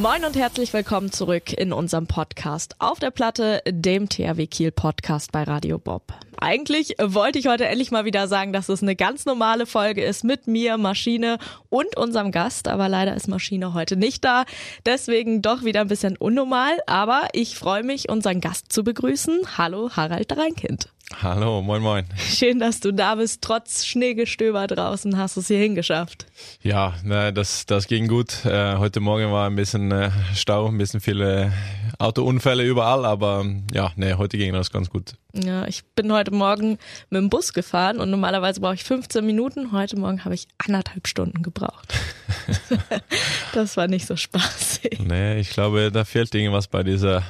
Moin und herzlich willkommen zurück in unserem Podcast auf der Platte, dem THW Kiel Podcast bei Radio Bob. Eigentlich wollte ich heute endlich mal wieder sagen, dass es eine ganz normale Folge ist mit mir, Maschine und unserem Gast, aber leider ist Maschine heute nicht da. Deswegen doch wieder ein bisschen unnormal, aber ich freue mich, unseren Gast zu begrüßen. Hallo Harald Reinkind. Hallo, moin moin. Schön, dass du da bist. Trotz Schneegestöber draußen hast du es hier hingeschafft. Ja, ne, das, das ging gut. Äh, heute Morgen war ein bisschen äh, Stau, ein bisschen viele Autounfälle überall, aber ja, ne, heute ging das ganz gut. Ja, ich bin heute Morgen mit dem Bus gefahren und normalerweise brauche ich 15 Minuten. Heute Morgen habe ich anderthalb Stunden gebraucht. das war nicht so spaßig. Nee, ich glaube, da fehlt irgendwas bei dieser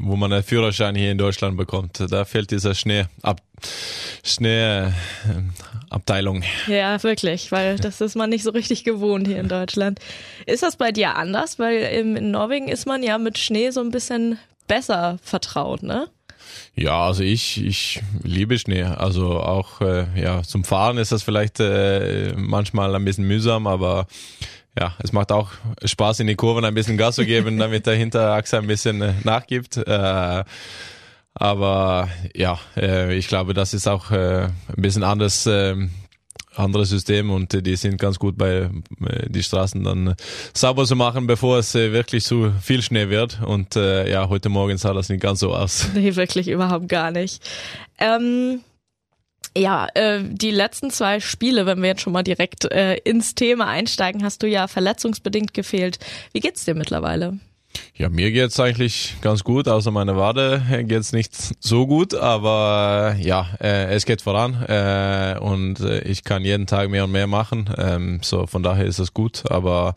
wo man einen Führerschein hier in Deutschland bekommt. Da fehlt dieser Schnee ab Schneeabteilung. Ja, wirklich, weil das ist man nicht so richtig gewohnt hier in Deutschland. Ist das bei dir anders? Weil in Norwegen ist man ja mit Schnee so ein bisschen besser vertraut, ne? Ja, also ich, ich liebe Schnee. Also auch äh, ja, zum Fahren ist das vielleicht äh, manchmal ein bisschen mühsam, aber ja, es macht auch Spaß, in die Kurven ein bisschen Gas zu geben, damit der Hinterachse ein bisschen äh, nachgibt. Äh, aber ja, äh, ich glaube, das ist auch äh, ein bisschen anders, äh, anderes System und die sind ganz gut bei äh, die Straßen dann sauber zu machen, bevor es äh, wirklich zu viel Schnee wird. Und ja, heute Morgen sah das nicht ganz so aus. Nee, wirklich überhaupt gar nicht. Ähm ja, äh, die letzten zwei Spiele, wenn wir jetzt schon mal direkt äh, ins Thema einsteigen, hast du ja verletzungsbedingt gefehlt. Wie geht's dir mittlerweile? Ja, mir geht's eigentlich ganz gut, außer meiner Wade geht's nicht so gut, aber ja, äh, es geht voran äh, und äh, ich kann jeden Tag mehr und mehr machen, ähm, so von daher ist es gut, aber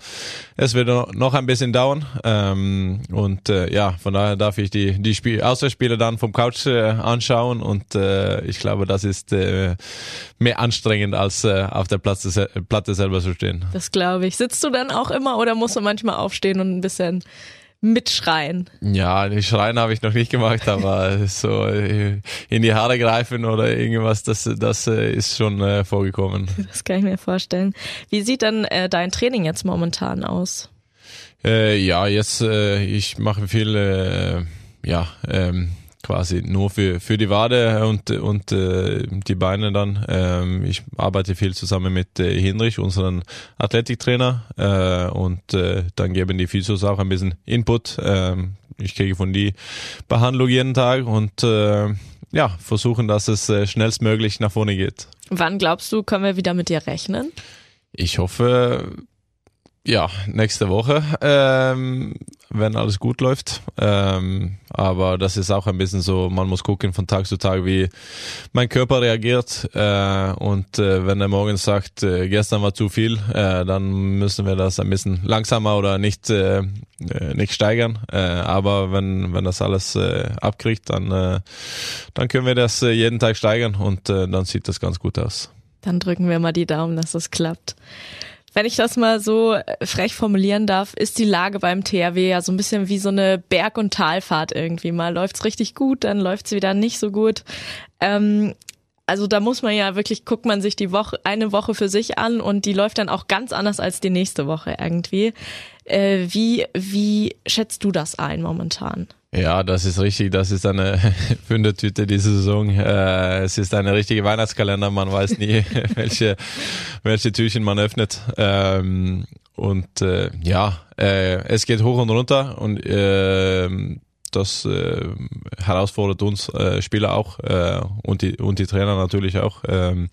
es wird noch ein bisschen dauern ähm, und äh, ja, von daher darf ich die die Spiel Auswärtsspiele dann vom Couch äh, anschauen und äh, ich glaube, das ist äh, mehr anstrengend als äh, auf der Platte, Platte selber zu stehen. Das glaube ich. Sitzt du dann auch immer oder musst du manchmal aufstehen und ein bisschen mitschreien. Ja, die Schreien habe ich noch nicht gemacht, aber so in die Haare greifen oder irgendwas, das, das äh, ist schon äh, vorgekommen. Das kann ich mir vorstellen. Wie sieht denn äh, dein Training jetzt momentan aus? Äh, ja, jetzt äh, ich mache viel, äh, ja, ähm, quasi nur für für die Wade und und äh, die Beine dann. Ähm, ich arbeite viel zusammen mit äh, Hinrich, unseren Athletiktrainer, äh, und äh, dann geben die Physios auch ein bisschen Input. Ähm, ich kriege von die Behandlung jeden Tag und äh, ja versuchen, dass es äh, schnellstmöglich nach vorne geht. Wann glaubst du, können wir wieder mit dir rechnen? Ich hoffe, ja, nächste Woche, ähm, wenn alles gut läuft. Ähm, aber das ist auch ein bisschen so, man muss gucken von Tag zu Tag, wie mein Körper reagiert. Äh, und äh, wenn er morgens sagt, äh, gestern war zu viel, äh, dann müssen wir das ein bisschen langsamer oder nicht, äh, äh nicht steigern. Äh, aber wenn, wenn das alles äh, abkriegt, dann, äh, dann können wir das äh, jeden Tag steigern und äh, dann sieht das ganz gut aus. Dann drücken wir mal die Daumen, dass das klappt. Wenn ich das mal so äh, frech formulieren darf, ist die Lage beim THW ja so ein bisschen wie so eine Berg- und Talfahrt irgendwie. Mal läuft's richtig gut, dann läuft's wieder nicht so gut. Ähm, also da muss man ja wirklich, guckt man sich die Woche, eine Woche für sich an und die läuft dann auch ganz anders als die nächste Woche irgendwie. Äh, wie, wie schätzt du das ein momentan? Ja, das ist richtig. Das ist eine Wundertüte diese Saison. Äh, es ist eine richtige Weihnachtskalender. Man weiß nie, welche, welche Türchen man öffnet. Ähm, und äh, ja, äh, es geht hoch und runter und äh, das äh, herausfordert uns äh, Spieler auch äh, und die und die Trainer natürlich auch. Ähm,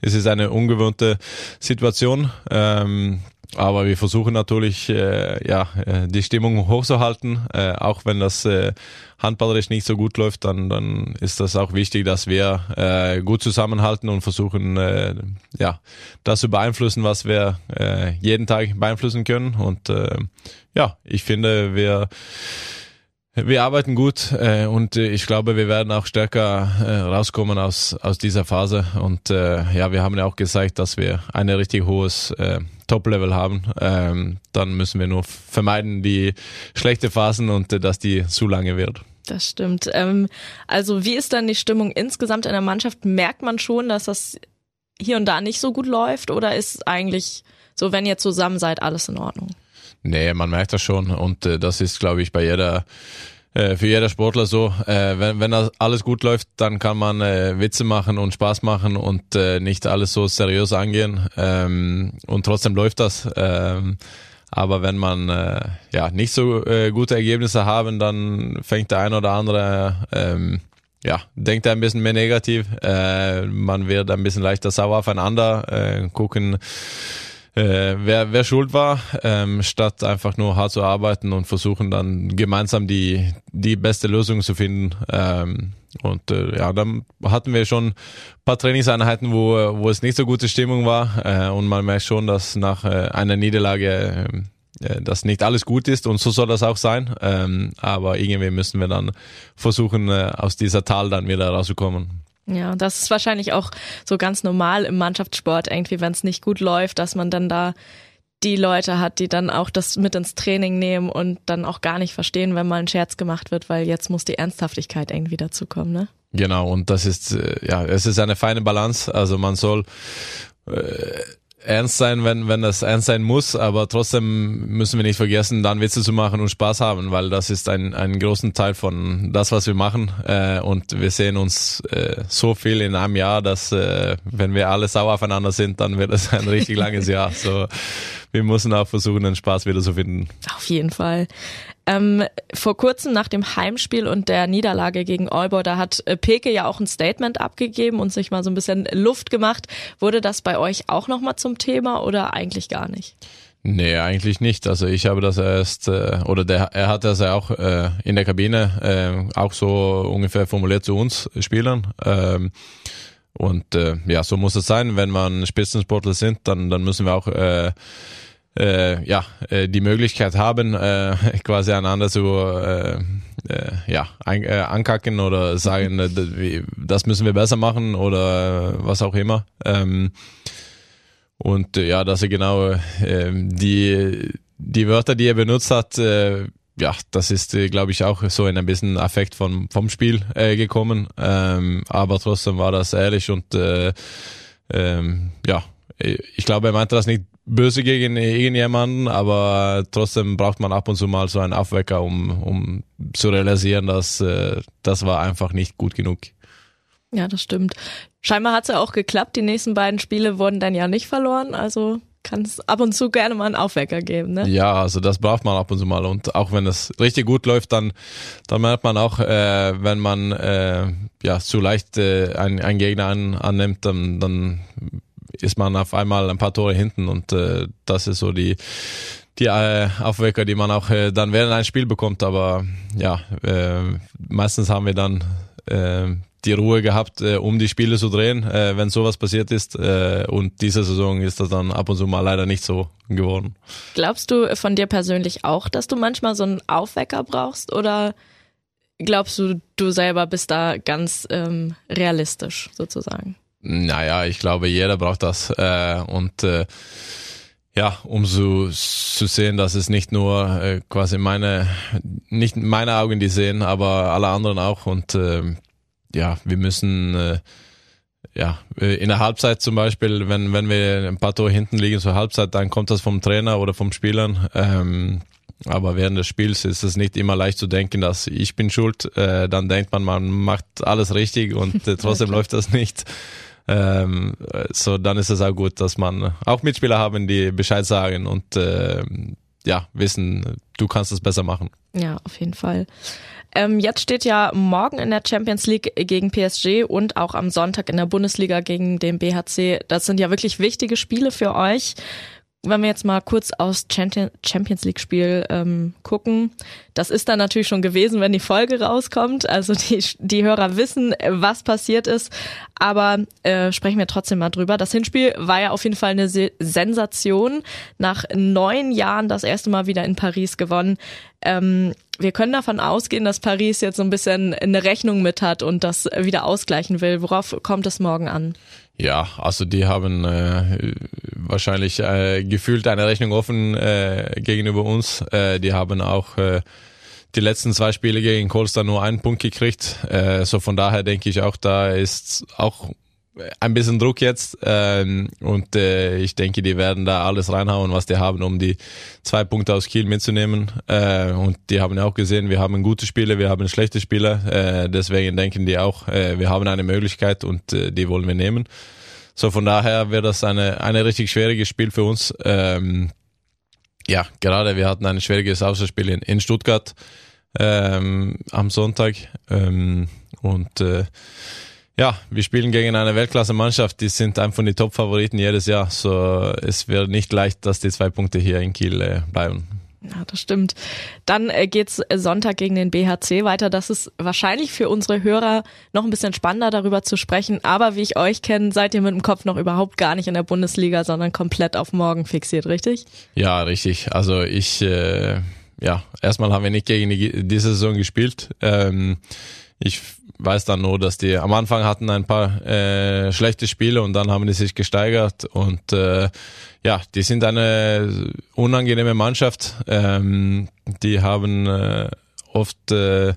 es ist eine ungewohnte Situation. Ähm, aber wir versuchen natürlich, äh, ja, äh, die Stimmung hochzuhalten, äh, auch wenn das äh, handballerisch nicht so gut läuft, dann, dann ist das auch wichtig, dass wir äh, gut zusammenhalten und versuchen, äh, ja, das zu beeinflussen, was wir äh, jeden Tag beeinflussen können. Und äh, ja, ich finde, wir Wir arbeiten gut äh, und äh, ich glaube, wir werden auch stärker äh, rauskommen aus, aus dieser Phase. Und äh, ja, wir haben ja auch gezeigt, dass wir ein richtig hohes äh, Top-Level haben. Ähm, dann müssen wir nur vermeiden die schlechte Phasen und äh, dass die zu lange wird. Das stimmt. Ähm, also wie ist dann die Stimmung insgesamt in der Mannschaft? Merkt man schon, dass das hier und da nicht so gut läuft oder ist eigentlich so, wenn ihr zusammen seid, alles in Ordnung? Nee, man merkt das schon und äh, das ist, glaube ich, bei jeder äh, für jeder Sportler so. Äh, wenn, wenn alles gut läuft, dann kann man äh, Witze machen und Spaß machen und nicht alles so seriös angehen. Ähm, und trotzdem läuft das. Ähm, aber wenn man ja nicht so gute Ergebnisse haben, dann fängt der ein oder andere ähm, ja, denkt ein bisschen mehr negativ. Man wird ein bisschen leichter sauer aufeinander, gucken, äh, wer, wer schuld war, ähm, statt einfach nur hart zu arbeiten und versuchen dann gemeinsam die, die beste Lösung zu finden. Ähm, und äh, ja, dann hatten wir schon ein paar Trainingseinheiten, wo, wo es nicht so gute Stimmung war. Äh, und man merkt schon, dass nach äh, einer Niederlage äh, dass nicht alles gut ist und so soll das auch sein. Ähm, aber irgendwie müssen wir dann versuchen, äh, aus dieser Tal dann wieder rauszukommen. Ja, das ist wahrscheinlich auch so ganz normal im Mannschaftssport, irgendwie, wenn es nicht gut läuft, dass man dann da die Leute hat, die dann auch das mit ins Training nehmen und dann auch gar nicht verstehen, wenn mal ein Scherz gemacht wird, weil jetzt muss die Ernsthaftigkeit irgendwie dazukommen, ne? Genau, und das ist, äh, ja, es ist eine feine Balance. Also man soll äh, ernst sein, wenn, wenn das ernst sein muss, aber trotzdem müssen wir nicht vergessen, dann Witze zu machen und Spaß haben, weil das ist ein, ein großen Teil von das, was wir machen. Äh, und wir sehen uns äh, so viel in einem Jahr, dass äh, wenn wir alle sauer aufeinander sind, dann wird es ein richtig langes Jahr. So, wir müssen auch versuchen, den Spaß wieder zu finden. Auf jeden Fall. Ähm, vor kurzem nach dem Heimspiel und der Niederlage gegen Aalborg, da hat äh, Peke ja auch ein Statement abgegeben und sich mal so ein bisschen Luft gemacht. Wurde das bei euch auch nochmal zum Thema oder eigentlich gar nicht? Nee, eigentlich nicht. Also ich habe das erst, äh, oder der, er hat das ja auch äh, in der Kabine äh, auch so ungefähr formuliert zu uns Spielern. Ähm, und äh, ja, so muss es sein. Wenn man Spitzensportler sind, dann, dann müssen wir auch äh, äh, ja, äh, die Möglichkeit haben, äh, quasi einander zu äh, äh, ja, ein, äh, ankacken oder sagen, äh, das müssen wir besser machen oder was auch immer. Ähm, und ja, dass er genau äh, die, die Wörter, die er benutzt hat, ja, das ist, glaube ich, auch so in ein bisschen Affekt vom, vom Spiel äh, gekommen. Ähm, aber trotzdem war das ehrlich und äh, ähm, ja, ich glaube, er meinte das nicht böse gegen irgendjemanden, aber trotzdem braucht man ab und zu mal so einen Aufwecker, um, um zu realisieren, dass äh, das war einfach nicht gut genug. Ja, das stimmt. Scheinbar hat es ja auch geklappt. Die nächsten beiden Spiele wurden dann ja nicht verloren. Also kann es ab und zu gerne mal einen Aufwecker geben, ne? Ja, also das braucht man ab und zu mal. Und auch wenn es richtig gut läuft, dann, dann merkt man auch, äh, wenn man äh, ja zu leicht äh, einen, einen Gegner an, annimmt, dann, dann ist man auf einmal ein paar Tore hinten und äh, das ist so die die äh, Aufwecker, die man auch äh, dann während ein Spiel bekommt. Aber ja, äh, meistens haben wir dann äh, die Ruhe gehabt, äh, um die Spiele zu drehen, äh, wenn sowas passiert ist. Äh, und diese Saison ist das dann ab und zu mal leider nicht so geworden. Glaubst du von dir persönlich auch, dass du manchmal so einen Aufwecker brauchst oder glaubst du, du selber bist da ganz ähm, realistisch sozusagen? Naja, ich glaube, jeder braucht das. Äh, und äh, ja, um so zu sehen, dass es nicht nur äh, quasi meine, nicht meine Augen die sehen, aber alle anderen auch. Und äh, ja, wir müssen äh, ja in der Halbzeit zum Beispiel, wenn wenn wir ein paar Tore hinten liegen zur Halbzeit, dann kommt das vom Trainer oder vom Spielern. Ähm, aber während des Spiels ist es nicht immer leicht zu denken, dass ich bin schuld. Äh, dann denkt man, man macht alles richtig und äh, trotzdem läuft das nicht. Ähm, so dann ist es auch gut, dass man auch Mitspieler haben, die Bescheid sagen und äh, ja wissen, du kannst es besser machen. Ja, auf jeden Fall. Ähm, jetzt steht ja morgen in der Champions League gegen PSG und auch am Sonntag in der Bundesliga gegen den BHC. Das sind ja wirklich wichtige Spiele für euch. Wenn wir jetzt mal kurz aus Champions League Spiel ähm, gucken, das ist dann natürlich schon gewesen, wenn die Folge rauskommt. Also die, die Hörer wissen, was passiert ist. Aber äh, sprechen wir trotzdem mal drüber. Das Hinspiel war ja auf jeden Fall eine Sensation. Nach neun Jahren das erste Mal wieder in Paris gewonnen. Ähm, wir können davon ausgehen, dass Paris jetzt so ein bisschen eine Rechnung mit hat und das wieder ausgleichen will. Worauf kommt es morgen an? Ja, also die haben äh, wahrscheinlich äh, gefühlt eine Rechnung offen äh, gegenüber uns. Äh, die haben auch äh, die letzten zwei Spiele gegen Kolster nur einen Punkt gekriegt. Äh, so von daher denke ich auch, da ist auch ein bisschen Druck jetzt ähm, und äh, ich denke, die werden da alles reinhauen, was die haben, um die zwei Punkte aus Kiel mitzunehmen. Äh, und die haben ja auch gesehen, wir haben gute Spiele, wir haben schlechte Spiele. Äh, deswegen denken die auch, äh, wir haben eine Möglichkeit und äh, die wollen wir nehmen. So von daher wird das eine eine richtig schwieriges Spiel für uns. Ähm, ja, gerade wir hatten ein schwieriges Auswärtsspiel in, in Stuttgart ähm, am Sonntag ähm, und äh, ja, wir spielen gegen eine Weltklasse-Mannschaft, die sind einfach die Top-Favoriten jedes Jahr. So, es wird nicht leicht, dass die zwei Punkte hier in Kiel äh, bleiben. Ja, das stimmt. Dann äh, geht's Sonntag gegen den BHC weiter. Das ist wahrscheinlich für unsere Hörer noch ein bisschen spannender, darüber zu sprechen. Aber wie ich euch kenne, seid ihr mit dem Kopf noch überhaupt gar nicht in der Bundesliga, sondern komplett auf morgen fixiert, richtig? Ja, richtig. Also ich, äh, ja, erstmal haben wir nicht gegen die, diese Saison gespielt. Ähm, ich weiß dann nur, dass die am Anfang hatten ein paar äh, schlechte Spiele und dann haben die sich gesteigert und äh, ja, die sind eine unangenehme Mannschaft. Ähm, die haben äh, oft äh,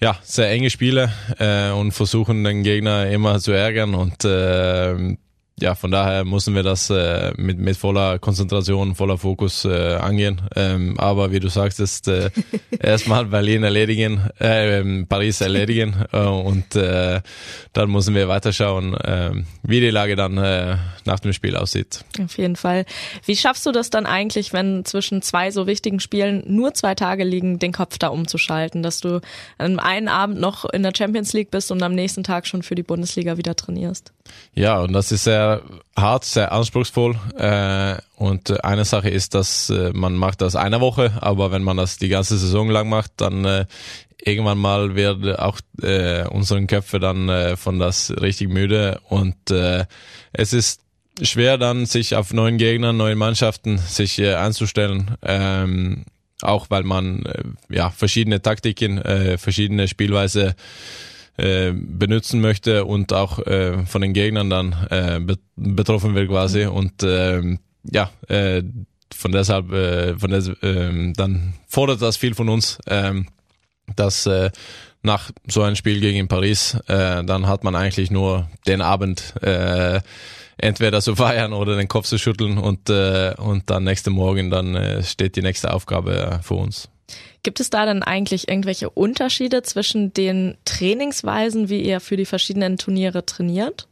ja sehr enge Spiele äh, und versuchen den Gegner immer zu ärgern und äh, ja, von daher müssen wir das äh, mit, mit voller Konzentration, voller Fokus äh, angehen. Ähm, aber wie du sagst, ist äh, erstmal Berlin erledigen, äh, Paris erledigen äh, und äh, dann müssen wir weiterschauen, äh, wie die Lage dann äh, nach dem Spiel aussieht. Auf jeden Fall. Wie schaffst du das dann eigentlich, wenn zwischen zwei so wichtigen Spielen nur zwei Tage liegen, den Kopf da umzuschalten, dass du an einem Abend noch in der Champions League bist und am nächsten Tag schon für die Bundesliga wieder trainierst? Ja, und das ist sehr hart, sehr anspruchsvoll. Äh, und eine Sache ist, dass äh, man macht das eine Woche, aber wenn man das die ganze Saison lang macht, dann äh, irgendwann mal wird auch äh, unseren Köpfe dann äh, von das richtig müde und äh, es ist schwer dann sich auf neuen Gegnern, neuen Mannschaften sich äh, einzustellen. Ähm, auch weil man äh, ja verschiedene Taktiken, äh, verschiedene Spielweise äh, benutzen möchte und auch äh, von den Gegnern dann äh, betroffen wird quasi und äh, ja äh, von deshalb äh, von des, äh, dann fordert das viel von uns äh, dass äh, nach so einem Spiel gegen Paris äh, dann hat man eigentlich nur den Abend äh, entweder zu feiern oder den Kopf zu schütteln und äh, und dann nächste Morgen dann äh, steht die nächste Aufgabe äh, vor uns. Gibt es da dann eigentlich irgendwelche Unterschiede zwischen den Trainingsweisen, wie ihr für die verschiedenen Turniere trainiert?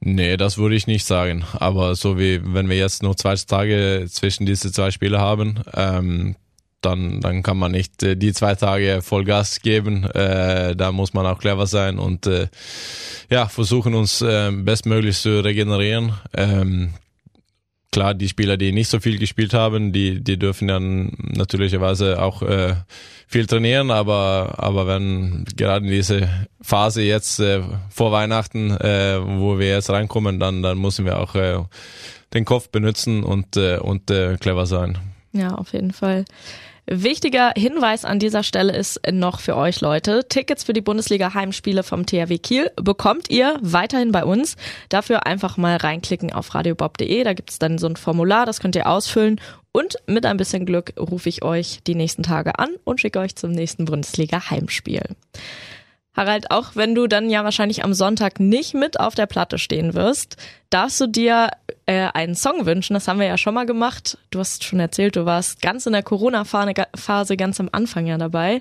Nee, das würde ich nicht sagen. Aber so wie wenn wir jetzt nur zwei Tage zwischen diese zwei Spiele haben, ähm, dann, dann kann man nicht äh, die zwei Tage Vollgas geben. Äh, da muss man auch clever sein und äh, ja, versuchen uns äh, bestmöglich zu regenerieren. Ähm, klar, die Spieler, die nicht so viel gespielt haben, die, die dürfen dann natürlicherweise auch äh, viel trainieren, aber, aber wenn gerade in diese Phase jetzt äh, vor Weihnachten, äh, wo wir jetzt reinkommen, dann, dann müssen wir auch äh, den Kopf benutzen und, äh, und äh, clever sein. Ja, auf jeden Fall. Wichtiger Hinweis an dieser Stelle ist noch für euch Leute, Tickets für die Bundesliga Heimspiele vom THW Kiel bekommt ihr weiterhin bei uns. Dafür einfach mal reinklicken auf radiobob.de, da gibt es dann so ein Formular, das könnt ihr ausfüllen und mit ein bisschen Glück rufe ich euch die nächsten Tage an und schicke euch zum nächsten Bundesliga Heimspiel. Harald, auch wenn du dann ja wahrscheinlich am Sonntag nicht mit auf der Platte stehen wirst, darfst du dir äh, einen Song wünschen. Das haben wir ja schon mal gemacht. Du hast schon erzählt, du warst ganz in der Corona-Phase ganz am Anfang ja dabei.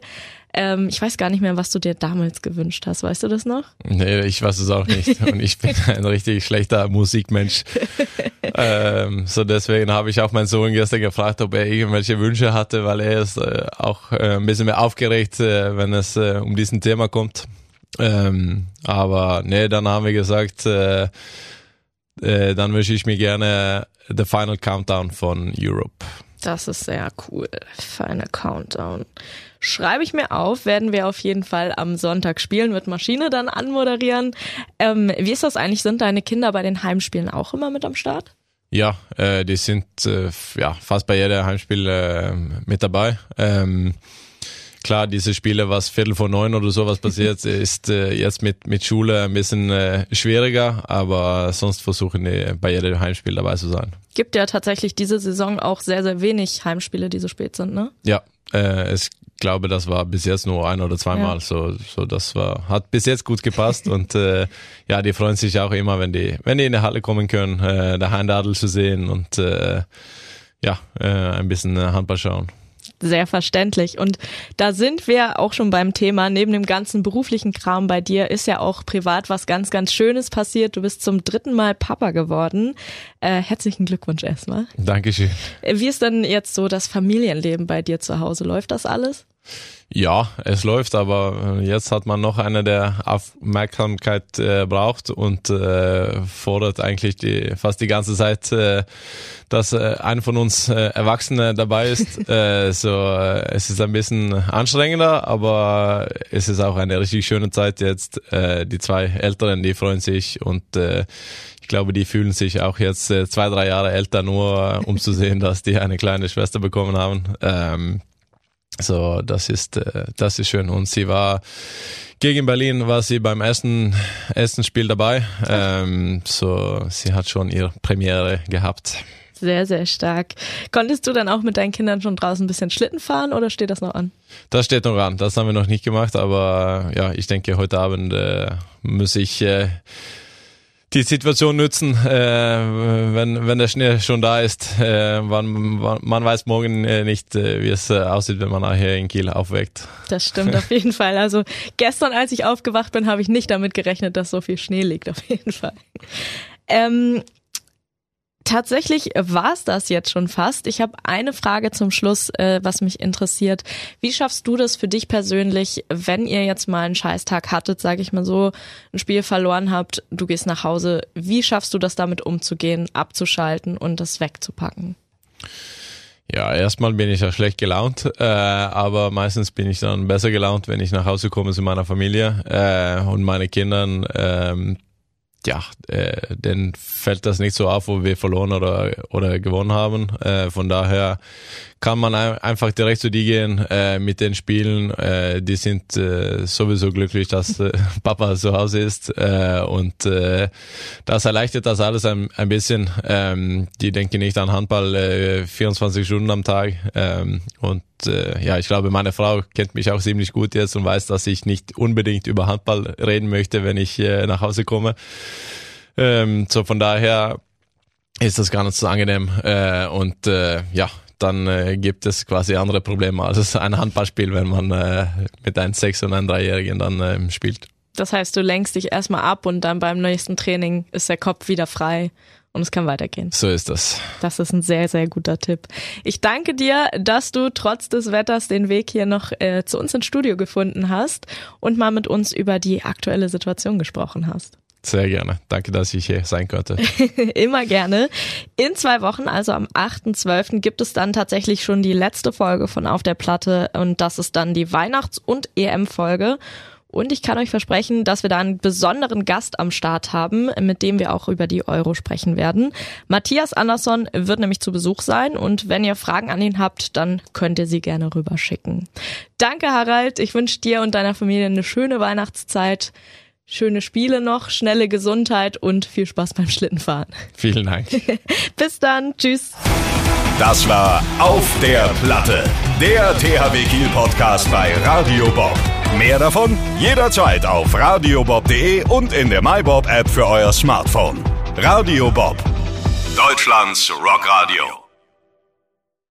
Ähm, ich weiß gar nicht mehr, was du dir damals gewünscht hast. Weißt du das noch? Nee, ich weiß es auch nicht. Und ich bin ein richtig schlechter Musikmensch. ähm, so deswegen habe ich auch meinen Sohn gestern gefragt, ob er irgendwelche Wünsche hatte, weil er ist äh, auch äh, ein bisschen mehr aufgeregt, äh, wenn es äh, um diesen Thema kommt. Ähm, aber nee, dann haben wir gesagt, äh, äh, dann wünsche ich mir gerne The Final Countdown von Europe. Das ist sehr cool. Final Countdown. Schreibe ich mir auf, werden wir auf jeden Fall am Sonntag spielen, wird Maschine dann anmoderieren. Ähm, wie ist das eigentlich? Sind deine Kinder bei den Heimspielen auch immer mit am Start? Ja, äh, die sind äh, ja fast bei jedem Heimspiel äh, mit dabei. Ähm, klar, diese Spiele, was Viertel vor neun oder sowas passiert, ist äh, jetzt mit, mit Schule ein bisschen äh, schwieriger, aber sonst versuchen die bei jedem Heimspiel dabei zu sein. Gibt ja tatsächlich diese Saison auch sehr, sehr wenig Heimspiele, die so spät sind, ne? Ja, äh, ich glaube, das war bis jetzt nur ein oder zweimal. Ja. So, so das war, hat bis jetzt gut gepasst und äh, ja, die freuen sich auch immer, wenn die, wenn die in der Halle kommen können, äh, der Heindadel zu sehen und äh, ja, äh, ein bisschen Handball schauen sehr verständlich. Und da sind wir auch schon beim Thema. Neben dem ganzen beruflichen Kram bei dir ist ja auch privat was ganz, ganz Schönes passiert. Du bist zum dritten Mal Papa geworden. Äh, herzlichen Glückwunsch erstmal. Dankeschön. Wie ist denn jetzt so das Familienleben bei dir zu Hause? Läuft das alles? Ja, es läuft, aber äh, jetzt hat man noch eine, der Aufmerksamkeit äh, braucht und äh, fordert eigentlich die, fast die ganze Zeit, äh, dass äh, ein von uns äh, Erwachsene dabei ist. äh, so, äh, es ist ein bisschen anstrengender, aber es ist auch eine richtig schöne Zeit jetzt. Äh, die zwei Älteren, die freuen sich und äh, ich glaube, die fühlen sich auch jetzt äh, zwei, drei Jahre älter, nur um zu sehen, dass die eine kleine Schwester bekommen haben. Ähm, so, das ist, äh, das ist schön. Und sie war gegen Berlin, war sie beim ersten, ersten Spiel dabei. Ähm, so, sie hat schon ihre Premiere gehabt. Sehr, sehr stark. Konntest du dann auch mit deinen Kindern schon draußen ein bisschen Schlitten fahren oder steht das noch an? Das steht noch an. Das haben wir noch nicht gemacht, aber ja, ich denke, heute Abend äh, muss ich äh, die Situation nützen, äh, wenn, wenn der Schnee schon da ist. Äh, man, man weiß morgen äh, nicht, äh, wie es äh, aussieht, wenn man nachher in Kiel aufweckt. Das stimmt auf jeden Fall. Also gestern, als ich aufgewacht bin, habe ich nicht damit gerechnet, dass so viel Schnee liegt, auf jeden Fall. Ähm, Tatsächlich war es das jetzt schon fast. Ich habe eine Frage zum Schluss, äh, was mich interessiert. Wie schaffst du das für dich persönlich, wenn ihr jetzt mal einen Scheißtag hattet, sage ich mal so, ein Spiel verloren habt, du gehst nach Hause. Wie schaffst du das damit umzugehen, abzuschalten und das wegzupacken? Ja, erstmal bin ich ja schlecht gelaunt, äh, aber meistens bin ich dann besser gelaunt, wenn ich nach Hause komme zu meiner Familie äh, und meine Kindern. Ähm, ja, äh, denen fällt das nicht so auf, wo wir verloren oder, oder gewonnen haben. Äh, von daher kann man einfach direkt zu die gehen äh, mit den Spielen. Äh, die sind äh, sowieso glücklich, dass äh, Papa zu Hause ist äh, und äh, das erleichtert das alles ein, ein bisschen. Ähm, die denken nicht an Handball äh, 24 Stunden am Tag ähm, und ja, ich glaube, meine Frau kennt mich auch ziemlich gut jetzt und weiß, dass ich nicht unbedingt über Handball reden möchte, wenn ich nach Hause komme. Ähm, so von daher ist das gar nicht so angenehm und ja, dann äh, gibt es quasi andere Probleme als ein Handballspiel, wenn man äh, mit einem Sechs- und einem Dreijährigen dann äh, spielt. Das heißt, du lenkst dich erstmal ab und dann beim nächsten Training ist der Kopf wieder frei und es kann weitergehen. So ist das. Das ist ein sehr, sehr guter Tipp. Ich danke dir, dass du trotz des Wetters den Weg hier noch äh, zu uns ins Studio gefunden hast und mal mit uns über die aktuelle Situation gesprochen hast. Sehr gerne. Danke, dass ich hier sein konnte. Immer gerne. In zwei Wochen, also am 8.12., gibt es dann tatsächlich schon die letzte Folge von Auf der Platte und das ist dann die Weihnachts- und EM-Folge. Und ich kann euch versprechen, dass wir da einen besonderen Gast am Start haben, mit dem wir auch über die Euro sprechen werden. Matthias Andersson wird nämlich zu Besuch sein und wenn ihr Fragen an ihn habt, dann könnt ihr sie gerne rüberschicken. Danke, Harald. Ich wünsche dir und deiner Familie eine schöne Weihnachtszeit schöne Spiele noch, schnelle Gesundheit und viel Spaß beim Schlittenfahren. Vielen Dank. Bis dann. Tschüss. Das war Auf der Platte, der THW Kiel Podcast bei Radio Bob. Mehr davon jederzeit auf radiobob.de und in der MyBob App für euer Smartphone. Radio Bob, Deutschlands Rockradio.